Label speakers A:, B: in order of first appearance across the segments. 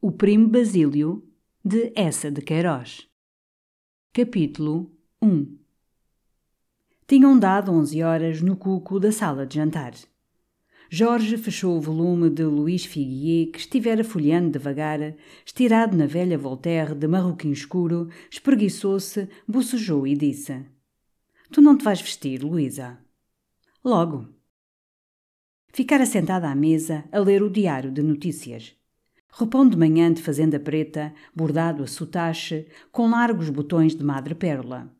A: O Primo Basílio, de Essa de Queiroz. Capítulo 1 Tinham dado onze horas no cuco da sala de jantar. Jorge fechou o volume de Luís Figuier, que estivera folheando devagar, estirado na velha Voltaire de marroquim escuro, espreguiçou-se, bocejou e disse: Tu não te vais vestir, Luísa? Logo. Ficara sentada à mesa a ler o diário de notícias. Roupão de manhã de fazenda preta, bordado a sotache, com largos botões de madrepérola.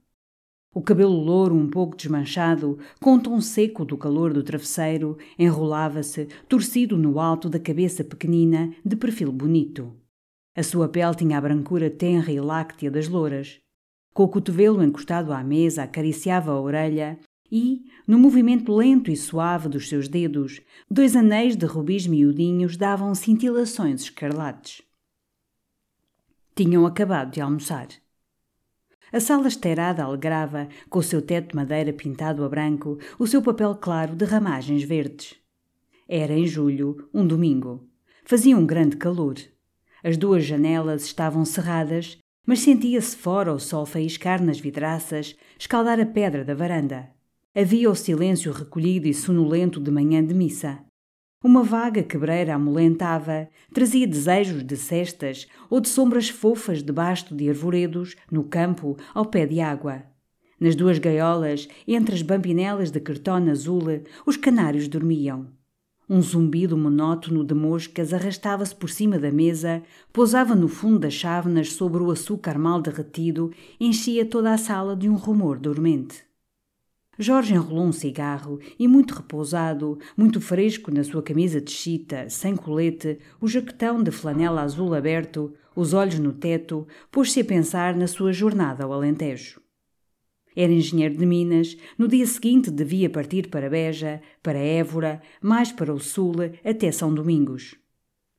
A: O cabelo louro um pouco desmanchado, com um tom seco do calor do travesseiro, enrolava-se, torcido no alto da cabeça pequenina, de perfil bonito. A sua pele tinha a brancura tenra e láctea das louras. Com o cotovelo encostado à mesa, acariciava a orelha e, no movimento lento e suave dos seus dedos, dois anéis de rubis miudinhos davam cintilações escarlates. Tinham acabado de almoçar. A sala esteirada alegrava, com o seu teto de madeira pintado a branco, o seu papel claro de ramagens verdes. Era em julho, um domingo. Fazia um grande calor. As duas janelas estavam cerradas, mas sentia-se fora o sol faiscar nas vidraças, escaldar a pedra da varanda. Havia o silêncio recolhido e sonolento de manhã de missa. Uma vaga quebreira amolentava, trazia desejos de cestas ou de sombras fofas debaixo de arvoredos, no campo, ao pé de água. Nas duas gaiolas, entre as bambinelas de cartão azul, os canários dormiam. Um zumbido monótono de moscas arrastava-se por cima da mesa, pousava no fundo das chávenas sobre o açúcar mal derretido, enchia toda a sala de um rumor dormente. Jorge enrolou um cigarro e, muito repousado, muito fresco na sua camisa de chita, sem colete, o jaquetão de flanela azul aberto, os olhos no teto, pôs-se a pensar na sua jornada ao Alentejo. Era engenheiro de Minas, no dia seguinte devia partir para Beja, para Évora, mais para o sul, até São Domingos.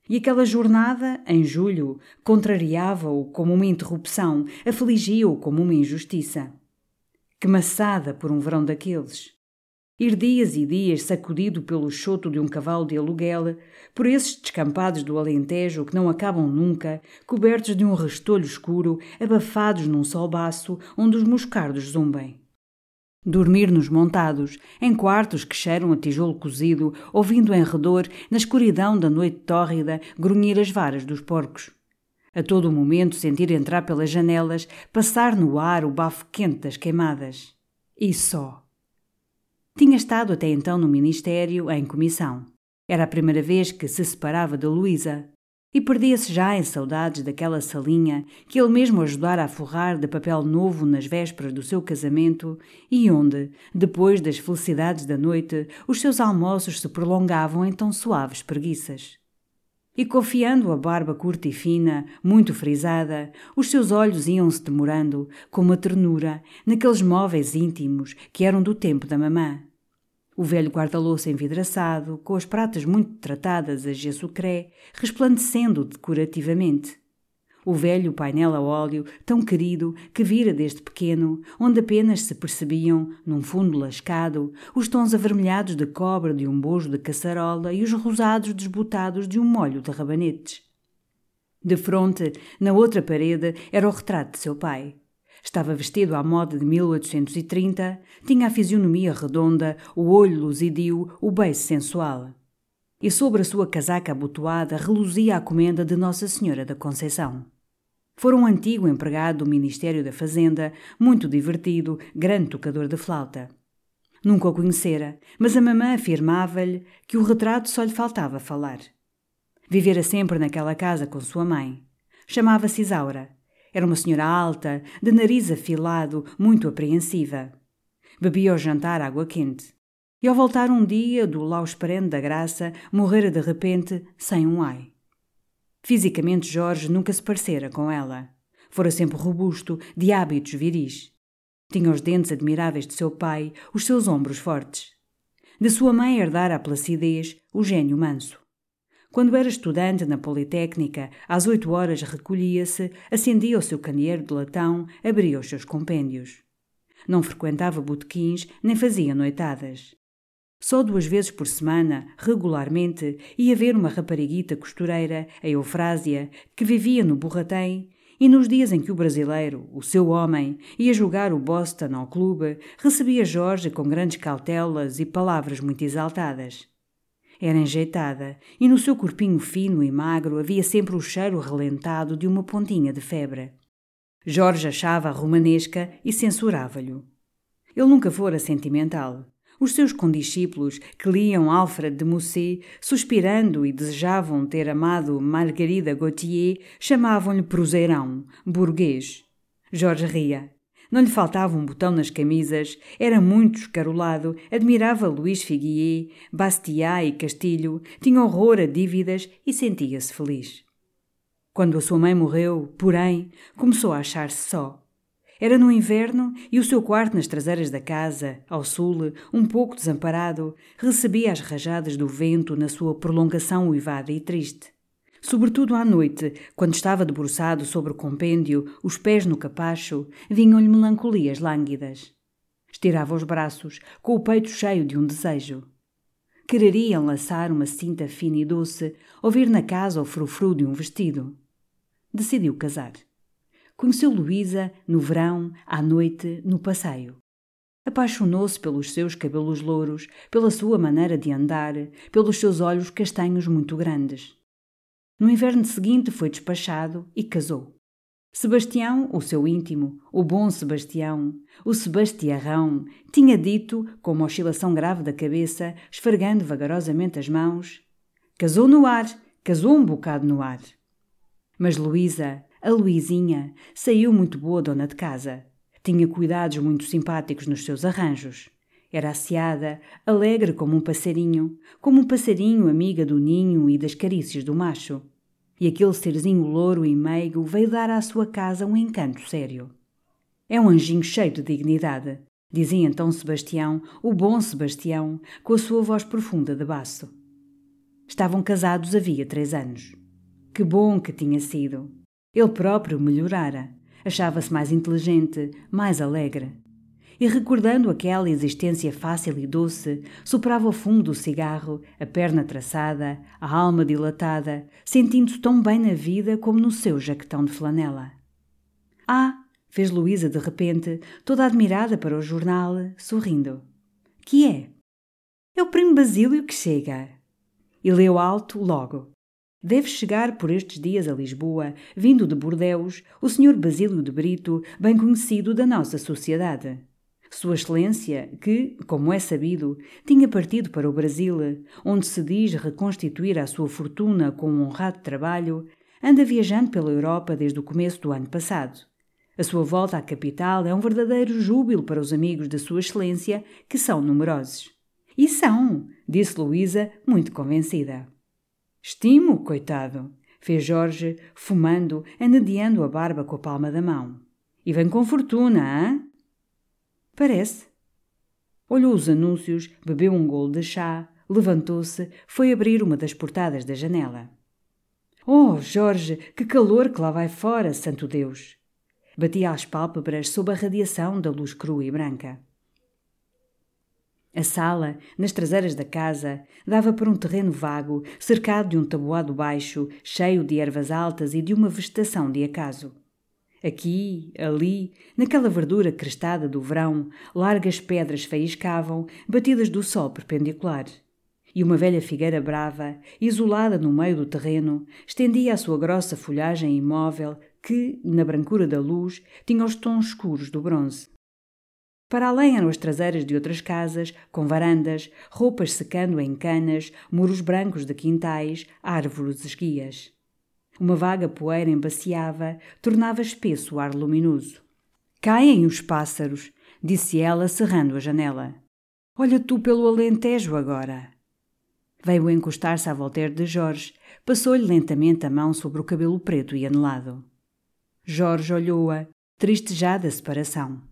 A: E aquela jornada, em julho, contrariava-o como uma interrupção, afligia-o como uma injustiça. Que maçada por um verão daqueles! Ir dias e dias sacudido pelo choto de um cavalo de aluguel, por esses descampados do Alentejo que não acabam nunca, cobertos de um restolho escuro, abafados num sol baço onde os moscardos zumbem. Dormir nos montados, em quartos que cheiram a tijolo cozido, ouvindo em redor, na escuridão da noite tórrida, grunhir as varas dos porcos. A todo momento sentir entrar pelas janelas, passar no ar o bafo quente das queimadas. E só. Tinha estado até então no Ministério, em comissão. Era a primeira vez que se separava de Luísa. E perdia-se já em saudades daquela salinha que ele mesmo ajudara a forrar de papel novo nas vésperas do seu casamento e onde, depois das felicidades da noite, os seus almoços se prolongavam em tão suaves preguiças e confiando a barba curta e fina, muito frisada, os seus olhos iam-se demorando, com uma ternura, naqueles móveis íntimos que eram do tempo da mamã. O velho guarda-louça envidraçado, com as pratas muito tratadas a gesso-cré, resplandecendo decorativamente o velho painel a óleo, tão querido, que vira desde pequeno, onde apenas se percebiam, num fundo lascado, os tons avermelhados de cobre de um bojo de caçarola e os rosados desbotados de um molho de rabanetes. De fronte, na outra parede, era o retrato de seu pai. Estava vestido à moda de 1830, tinha a fisionomia redonda, o olho luzidio, o beiço sensual. E sobre a sua casaca abotoada reluzia a comenda de Nossa Senhora da Conceição. Fora um antigo empregado do Ministério da Fazenda, muito divertido, grande tocador de flauta. Nunca o conhecera, mas a mamã afirmava-lhe que o retrato só lhe faltava falar. Vivera sempre naquela casa com sua mãe. Chamava-se Isaura. Era uma senhora alta, de nariz afilado, muito apreensiva. Bebia ao jantar água quente. E ao voltar um dia do Laus Perene da Graça, morrera de repente, sem um ai. Fisicamente, Jorge nunca se parecera com ela. Fora sempre robusto, de hábitos viris. Tinha os dentes admiráveis de seu pai, os seus ombros fortes. De sua mãe herdara a placidez, o gênio manso. Quando era estudante na Politécnica, às oito horas recolhia-se, acendia o seu candeeiro de latão, abria os seus compêndios. Não frequentava botequins, nem fazia noitadas. Só duas vezes por semana, regularmente, ia ver uma rapariguita costureira, a Eufrásia, que vivia no Borratem e nos dias em que o brasileiro, o seu homem, ia jogar o Boston ao clube, recebia Jorge com grandes cautelas e palavras muito exaltadas. Era enjeitada, e no seu corpinho fino e magro havia sempre o cheiro relentado de uma pontinha de febre. Jorge achava-a romanesca e censurava-lhe. Ele nunca fora sentimental. Os seus condiscípulos, que liam Alfred de Musset, suspirando e desejavam ter amado Margarida Gautier, chamavam-lhe proseirão, burguês. Jorge ria. Não lhe faltava um botão nas camisas, era muito escarolado, admirava Luís Figuier, Bastiat e Castilho, tinha horror a dívidas e sentia-se feliz. Quando a sua mãe morreu, porém, começou a achar-se só. Era no inverno e o seu quarto nas traseiras da casa, ao sul, um pouco desamparado, recebia as rajadas do vento na sua prolongação uivada e triste. Sobretudo à noite, quando estava debruçado sobre o compêndio, os pés no capacho, vinham-lhe melancolias lânguidas. Estirava os braços, com o peito cheio de um desejo. Quereria enlaçar uma cinta fina e doce, ouvir na casa o frufru de um vestido. Decidiu casar. Conheceu Luísa no verão, à noite, no passeio. Apaixonou-se pelos seus cabelos louros, pela sua maneira de andar, pelos seus olhos castanhos muito grandes. No inverno seguinte foi despachado e casou. Sebastião, o seu íntimo, o bom Sebastião, o Sebastiarrão, tinha dito, com uma oscilação grave da cabeça, esfregando vagarosamente as mãos: Casou no ar, casou um bocado no ar. Mas Luísa, a Luizinha saiu muito boa dona de casa. Tinha cuidados muito simpáticos nos seus arranjos. Era asseada, alegre como um passarinho, como um passarinho amiga do ninho e das carícias do macho. E aquele serzinho louro e meigo veio dar à sua casa um encanto sério. É um anjinho cheio de dignidade, dizia então Sebastião, o bom Sebastião, com a sua voz profunda de baço. Estavam casados havia três anos. Que bom que tinha sido! Ele próprio melhorara. Achava-se mais inteligente, mais alegre. E recordando aquela existência fácil e doce, soprava o fumo do cigarro, a perna traçada, a alma dilatada, sentindo-se tão bem na vida como no seu jaquetão de flanela. Ah! fez Luísa de repente, toda admirada para o jornal, sorrindo. Que é? É o primo Basílio que chega. E leu alto logo. Deve chegar por estes dias a Lisboa, vindo de Bordeus, o Sr. Basílio de Brito, bem conhecido da nossa sociedade. Sua Excelência, que, como é sabido, tinha partido para o Brasil, onde se diz reconstituir a sua fortuna com um honrado trabalho, anda viajando pela Europa desde o começo do ano passado. A sua volta à capital é um verdadeiro júbilo para os amigos de Sua Excelência, que são numerosos. E são, disse Luísa, muito convencida. Estimo, coitado, fez Jorge, fumando, anedeando a barba com a palma da mão. E vem com fortuna, hã? Parece. Olhou os anúncios, bebeu um golo de chá, levantou-se, foi abrir uma das portadas da janela. Oh, Jorge, que calor que lá vai fora, santo Deus! Batia as pálpebras sob a radiação da luz crua e branca. A sala, nas traseiras da casa, dava para um terreno vago, cercado de um tabuado baixo, cheio de ervas altas e de uma vegetação de acaso. Aqui, ali, naquela verdura crestada do verão, largas pedras faiscavam, batidas do sol perpendicular. E uma velha figueira brava, isolada no meio do terreno, estendia a sua grossa folhagem imóvel que, na brancura da luz, tinha os tons escuros do bronze. Para além eram as traseiras de outras casas, com varandas, roupas secando em canas, muros brancos de quintais, árvores esguias. Uma vaga poeira embaciava, tornava espesso o ar luminoso. Caem os pássaros, disse ela, cerrando a janela. Olha tu pelo alentejo agora. Veio encostar-se à Voltaire de Jorge, passou-lhe lentamente a mão sobre o cabelo preto e anelado. Jorge olhou-a, triste já da separação.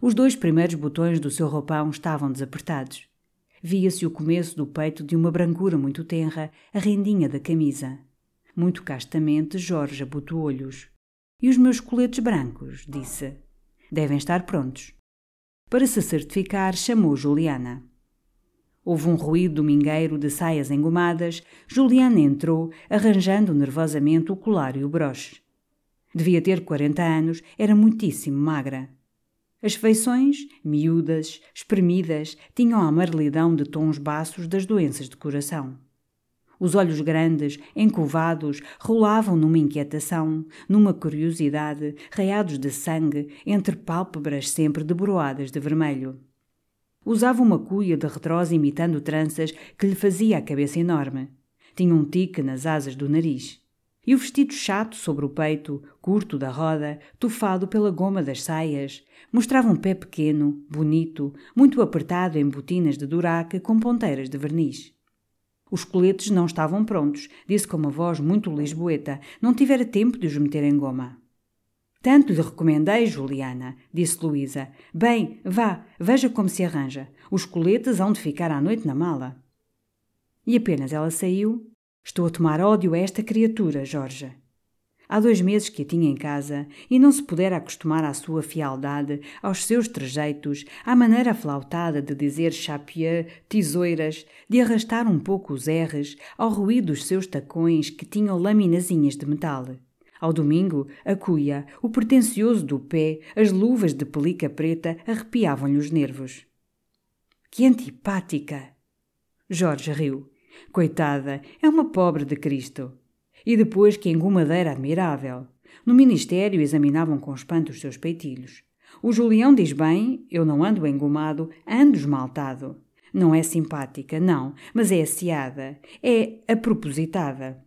A: Os dois primeiros botões do seu roupão estavam desapertados. Via-se o começo do peito de uma brancura muito tenra, a rendinha da camisa. Muito castamente, Jorge abotoou-lhes. E os meus coletes brancos, disse. Devem estar prontos. Para se certificar, chamou Juliana. Houve um ruído domingueiro de saias engomadas. Juliana entrou, arranjando nervosamente o colar e o broche. Devia ter quarenta anos, era muitíssimo magra. As feições, miúdas, espremidas, tinham a amarelidão de tons baços das doenças de coração. Os olhos grandes, encovados, rolavam numa inquietação, numa curiosidade, raiados de sangue, entre pálpebras sempre deboroadas de vermelho. Usava uma cuia de retrosa imitando tranças que lhe fazia a cabeça enorme. Tinha um tique nas asas do nariz. E o vestido chato sobre o peito, curto da roda, tufado pela goma das saias, mostrava um pé pequeno, bonito, muito apertado em botinas de duraque com ponteiras de verniz. Os coletes não estavam prontos, disse com uma voz muito lisboeta. Não tivera tempo de os meter em goma. Tanto lhe recomendei, Juliana, disse Luísa. Bem, vá, veja como se arranja. Os coletes hão de ficar à noite na mala. E apenas ela saiu, Estou a tomar ódio a esta criatura, Jorge. Há dois meses que a tinha em casa e não se pudera acostumar à sua fialdade, aos seus trejeitos, à maneira aflautada de dizer chapieux, tesouras, de arrastar um pouco os R's, ao ruído dos seus tacões que tinham laminazinhas de metal. Ao domingo, a cuia, o pretencioso do pé, as luvas de pelica preta arrepiavam-lhe os nervos. Que antipática! Jorge riu. Coitada, é uma pobre de Cristo. E depois que engomadeira admirável. No ministério examinavam com espanto os seus peitilhos. O Julião diz bem, eu não ando engomado, ando esmaltado. Não é simpática, não, mas é asseada, é apropositada.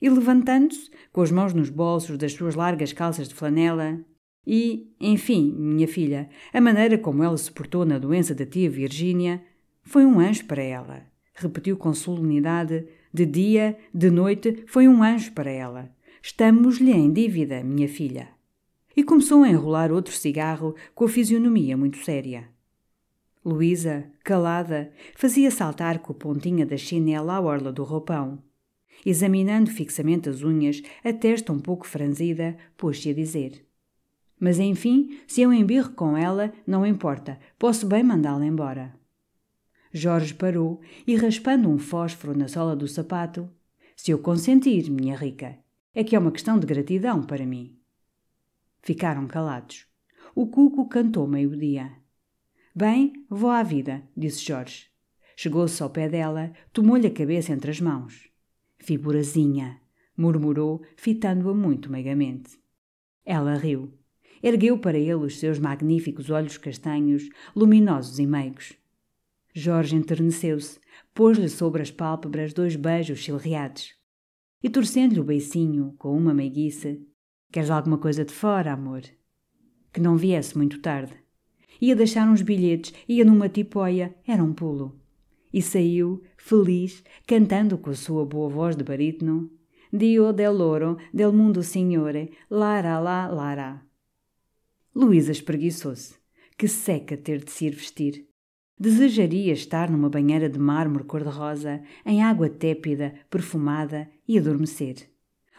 A: E levantando-se, com as mãos nos bolsos das suas largas calças de flanela, e, enfim, minha filha, a maneira como ela se portou na doença da tia Virgínia foi um anjo para ela repetiu com solenidade. De dia, de noite, foi um anjo para ela. Estamos-lhe em dívida, minha filha. E começou a enrolar outro cigarro com a fisionomia muito séria. Luísa, calada, fazia saltar com a pontinha da chinela à orla do roupão. Examinando fixamente as unhas, a testa um pouco franzida, pôs-se a dizer: Mas enfim, se eu embirro com ela, não importa, posso bem mandá-la embora. Jorge parou e, raspando um fósforo na sola do sapato, se eu consentir, minha rica, é que é uma questão de gratidão para mim. Ficaram calados. O cuco cantou meio-dia. Bem, vou à vida, disse Jorge. Chegou-se ao pé dela, tomou-lhe a cabeça entre as mãos. Figurazinha, murmurou, fitando-a muito meigamente. Ela riu. Ergueu para ele os seus magníficos olhos castanhos, luminosos e meigos. Jorge enterneceu-se, pôs-lhe sobre as pálpebras dois beijos chilreados. E torcendo-lhe o beicinho, com uma meiguice, Queres alguma coisa de fora, amor? Que não viesse muito tarde. Ia deixar uns bilhetes, ia numa tipóia, era um pulo. E saiu, feliz, cantando com a sua boa voz de barítono, Dio del loro, del mundo signore, lara lá, lara. Luísa espreguiçou-se. Que seca ter de se ir vestir. Desejaria estar numa banheira de mármore cor-de-rosa, em água tépida, perfumada e adormecer.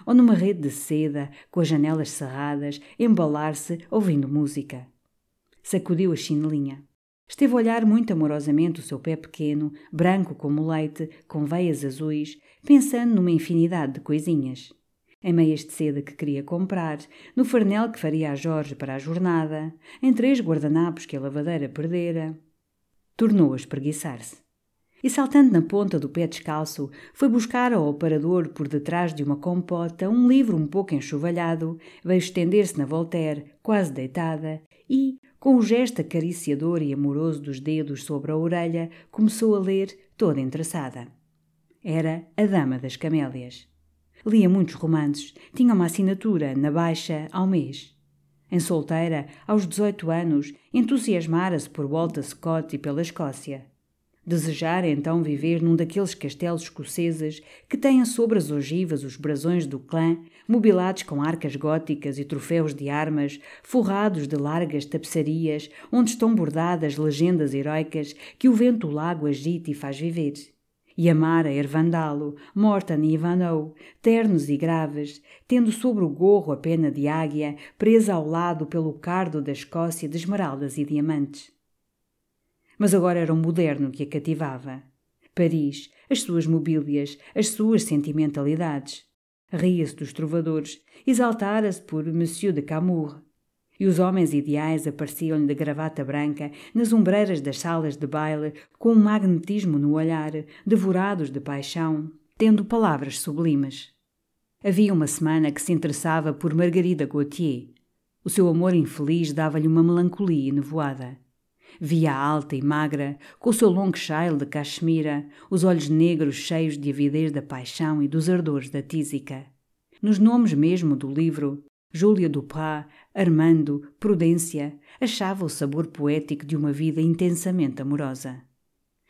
A: Ou numa rede de seda, com as janelas cerradas, embalar-se ouvindo música. Sacudiu a chinelinha. Esteve a olhar muito amorosamente o seu pé pequeno, branco como leite, com veias azuis, pensando numa infinidade de coisinhas. Em meias de seda que queria comprar, no farnel que faria a Jorge para a jornada, em três guardanapos que a lavadeira perdera, tornou a espreguiçar-se. e, saltando na ponta do pé descalço, foi buscar ao operador por detrás de uma compota um livro um pouco enxovalhado, veio estender-se na Voltaire, quase deitada, e, com o gesto acariciador e amoroso dos dedos sobre a orelha, começou a ler, toda interessada. Era A Dama das Camélias. Lia muitos romances, tinha uma assinatura, na baixa, ao mês. Em solteira, aos 18 anos, entusiasmara-se por Walter Scott e pela Escócia. Desejara então viver num daqueles castelos escoceses que têm sobre as ogivas os brasões do clã, mobilados com arcas góticas e troféus de armas, forrados de largas tapeçarias, onde estão bordadas legendas heroicas que o vento lago agita e faz viver. E amara Ervandalo, Morton e Ivanhoe, ternos e graves, tendo sobre o gorro a pena de águia, presa ao lado pelo cardo da Escócia de esmeraldas e diamantes. Mas agora era o moderno que a cativava. Paris, as suas mobílias, as suas sentimentalidades. Ria-se dos trovadores, exaltara-se por Monsieur de Camours. E os homens ideais apareciam-lhe de gravata branca nas ombreiras das salas de baile, com um magnetismo no olhar, devorados de paixão, tendo palavras sublimes. Havia uma semana que se interessava por Margarida Gautier. O seu amor infeliz dava-lhe uma melancolia enevoada. Via alta e magra, com o seu longo chale de cachemira, os olhos negros cheios de avidez da paixão e dos ardores da tísica. Nos nomes mesmo do livro, Júlia Duprat, Armando, Prudência, achava o sabor poético de uma vida intensamente amorosa.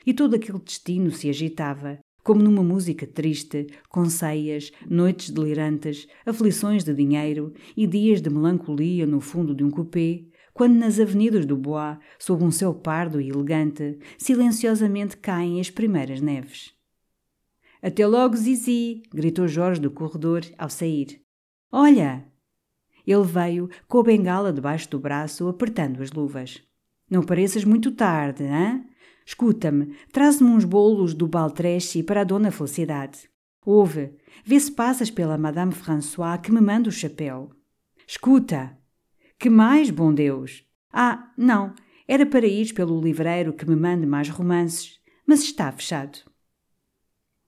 A: E todo aquele destino se agitava, como numa música triste, com ceias, noites delirantes, aflições de dinheiro e dias de melancolia no fundo de um coupé, quando nas avenidas do Bois, sob um céu pardo e elegante, silenciosamente caem as primeiras neves. Até logo, Zizi! gritou Jorge do corredor ao sair. Olha! Ele veio, com a bengala debaixo do braço, apertando as luvas. Não pareças muito tarde, hã? Escuta-me, traz-me uns bolos do Baltreschi para a Dona Felicidade. Ouve, vê se passas pela Madame François que me manda o chapéu. Escuta! Que mais, bom Deus? Ah, não, era para ir pelo livreiro que me mande mais romances, mas está fechado.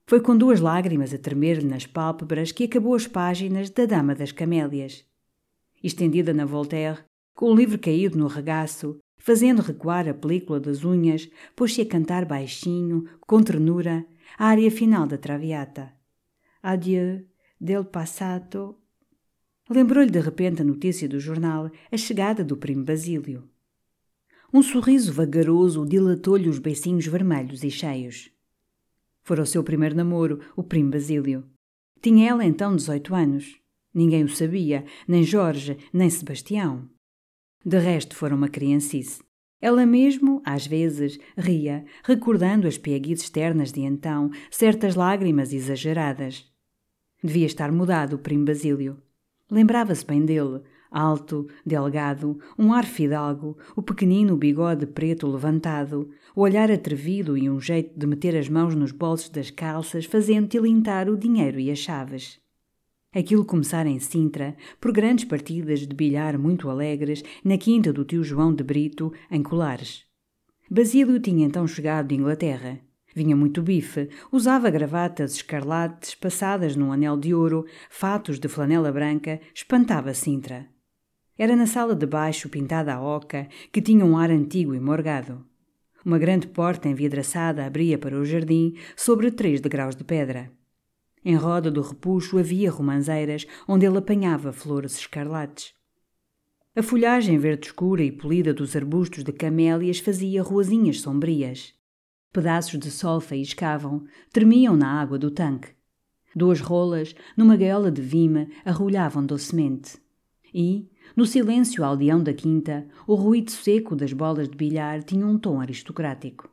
A: Foi com duas lágrimas a tremer-lhe nas pálpebras que acabou as páginas da Dama das Camélias. Estendida na Voltaire, com o livro caído no regaço, fazendo recuar a película das unhas, pôs-se a cantar baixinho, com ternura, a área final da Traviata. Adieu, del passato Lembrou-lhe de repente a notícia do jornal, a chegada do primo Basílio. Um sorriso vagaroso dilatou-lhe os beicinhos vermelhos e cheios. Fora o seu primeiro namoro, o primo Basílio. Tinha ela então 18 anos. Ninguém o sabia, nem Jorge, nem Sebastião. De resto, fora uma criancice. Ela mesmo, às vezes, ria, recordando as pieguices ternas de então, certas lágrimas exageradas. Devia estar mudado o primo Basílio. Lembrava-se bem dele, alto, delgado, um ar fidalgo, o pequenino bigode preto levantado, o olhar atrevido e um jeito de meter as mãos nos bolsos das calças, fazendo tilintar o dinheiro e as chaves. Aquilo começara em Sintra, por grandes partidas de bilhar muito alegres, na quinta do tio João de Brito, em Colares. Basílio tinha então chegado de Inglaterra. Vinha muito bife, usava gravatas escarlates passadas num anel de ouro, fatos de flanela branca, espantava Sintra. Era na sala de baixo, pintada a oca, que tinha um ar antigo e morgado. Uma grande porta envidraçada abria para o jardim, sobre três degraus de pedra. Em roda do repuxo havia romanzeiras, onde ele apanhava flores escarlates. A folhagem verde escura e polida dos arbustos de camélias fazia ruazinhas sombrias. Pedaços de sol faiscavam, tremiam na água do tanque. Duas rolas, numa gaiola de vime, arrulhavam docemente. E, no silêncio aldeão da quinta, o ruído seco das bolas de bilhar tinha um tom aristocrático.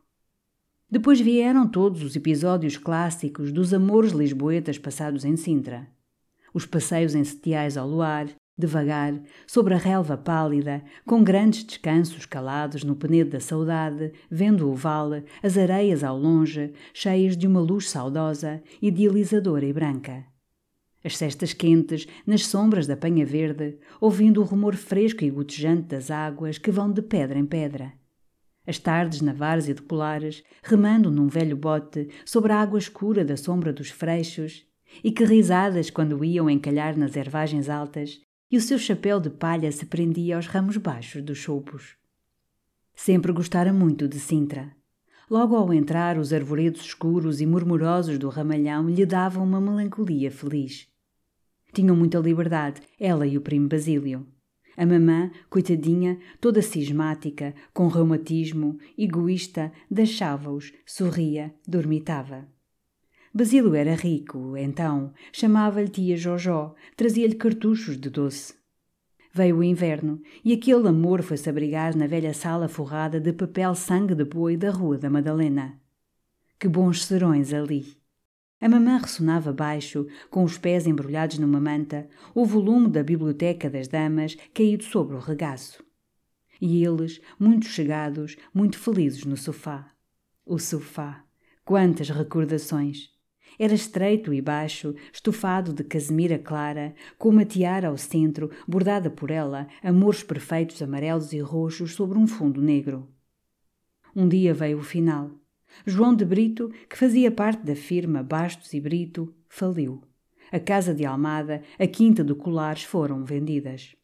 A: Depois vieram todos os episódios clássicos dos amores lisboetas passados em Sintra. Os passeios em setiais ao luar, devagar, sobre a relva pálida, com grandes descansos calados no penedo da saudade, vendo o vale, as areias ao longe, cheias de uma luz saudosa, idealizadora e branca. As cestas quentes, nas sombras da penha verde, ouvindo o rumor fresco e gotejante das águas que vão de pedra em pedra. As tardes na várzea de Colares, remando num velho bote sobre a água escura da sombra dos freixos, e que risadas quando iam encalhar nas ervagens altas, e o seu chapéu de palha se prendia aos ramos baixos dos choupos. Sempre gostara muito de Sintra. Logo ao entrar, os arvoredos escuros e murmurosos do ramalhão lhe davam uma melancolia feliz. Tinham muita liberdade, ela e o primo Basílio. A mamã, coitadinha, toda cismática, com reumatismo, egoísta, deixava-os, sorria, dormitava. Basílio era rico, então, chamava-lhe tia Jojó, trazia-lhe cartuchos de doce. Veio o inverno e aquele amor foi-se abrigar na velha sala forrada de papel sangue de boi da Rua da Madalena. Que bons serões ali! A mamã ressonava baixo, com os pés embrulhados numa manta, o volume da Biblioteca das Damas caído sobre o regaço. E eles, muito chegados, muito felizes no sofá. O sofá! Quantas recordações! Era estreito e baixo, estufado de casemira clara, com uma tiara ao centro, bordada por ela, amores perfeitos amarelos e roxos sobre um fundo negro. Um dia veio o final. João de Brito, que fazia parte da firma Bastos e Brito, faliu. A casa de Almada, a quinta do Colares foram vendidas.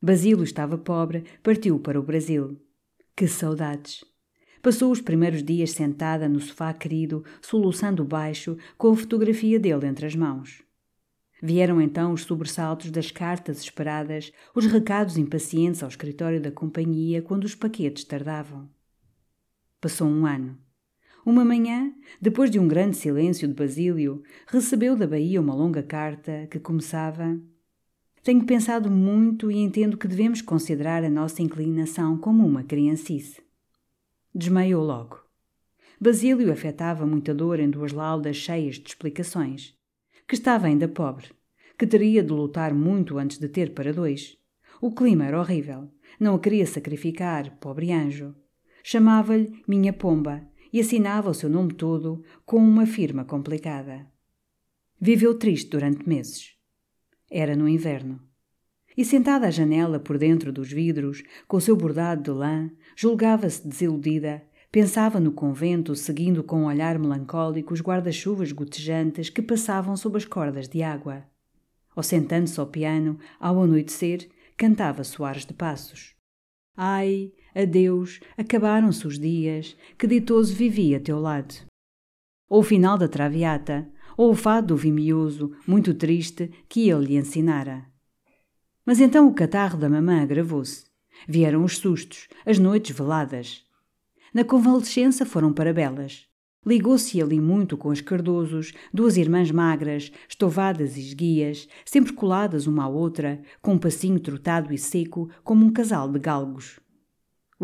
A: Basílio estava pobre, partiu para o Brasil. Que saudades! Passou os primeiros dias sentada no sofá querido, soluçando baixo, com a fotografia dele entre as mãos. Vieram então os sobressaltos das cartas esperadas, os recados impacientes ao escritório da companhia quando os paquetes tardavam. Passou um ano. Uma manhã, depois de um grande silêncio de Basílio, recebeu da Bahia uma longa carta que começava: Tenho pensado muito e entendo que devemos considerar a nossa inclinação como uma criancice. Desmaiou logo. Basílio afetava muita dor em duas laudas cheias de explicações. Que estava ainda pobre. Que teria de lutar muito antes de ter para dois. O clima era horrível. Não a queria sacrificar, pobre anjo. Chamava-lhe Minha Pomba e assinava o seu nome todo com uma firma complicada. Viveu triste durante meses. Era no inverno. E sentada à janela por dentro dos vidros, com o seu bordado de lã, julgava-se desiludida, pensava no convento, seguindo com um olhar melancólico os guarda-chuvas gotejantes que passavam sob as cordas de água. Ou sentando-se ao piano, ao anoitecer, cantava soares de passos. Ai, adeus, acabaram-se os dias, que ditoso vivia a teu lado. Ou o final da Traviata, ou o fado do Vimioso, muito triste, que ele lhe ensinara. Mas então o catarro da mamã agravou-se. Vieram os sustos, as noites veladas. Na convalescença foram para belas. Ligou-se ali muito com as Cardosos, duas irmãs magras, estovadas e esguias, sempre coladas uma à outra, com um passinho trotado e seco, como um casal de galgos.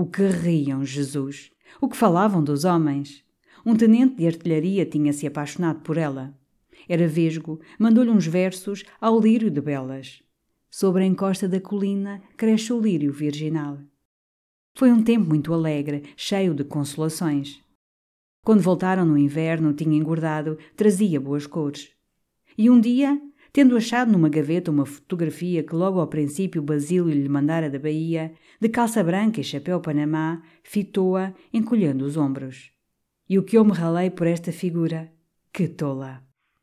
A: O que riam, Jesus! O que falavam dos homens! Um tenente de artilharia tinha-se apaixonado por ela. Era vesgo, mandou-lhe uns versos ao lírio de belas. Sobre a encosta da colina cresce o lírio virginal. Foi um tempo muito alegre, cheio de consolações. Quando voltaram no inverno, tinha engordado, trazia boas cores. E um dia, tendo achado numa gaveta uma fotografia que logo ao princípio Basílio lhe mandara da Bahia, de calça branca e chapéu panamá, fitou-a, encolhendo os ombros. E o que eu me ralei por esta figura? Que tola!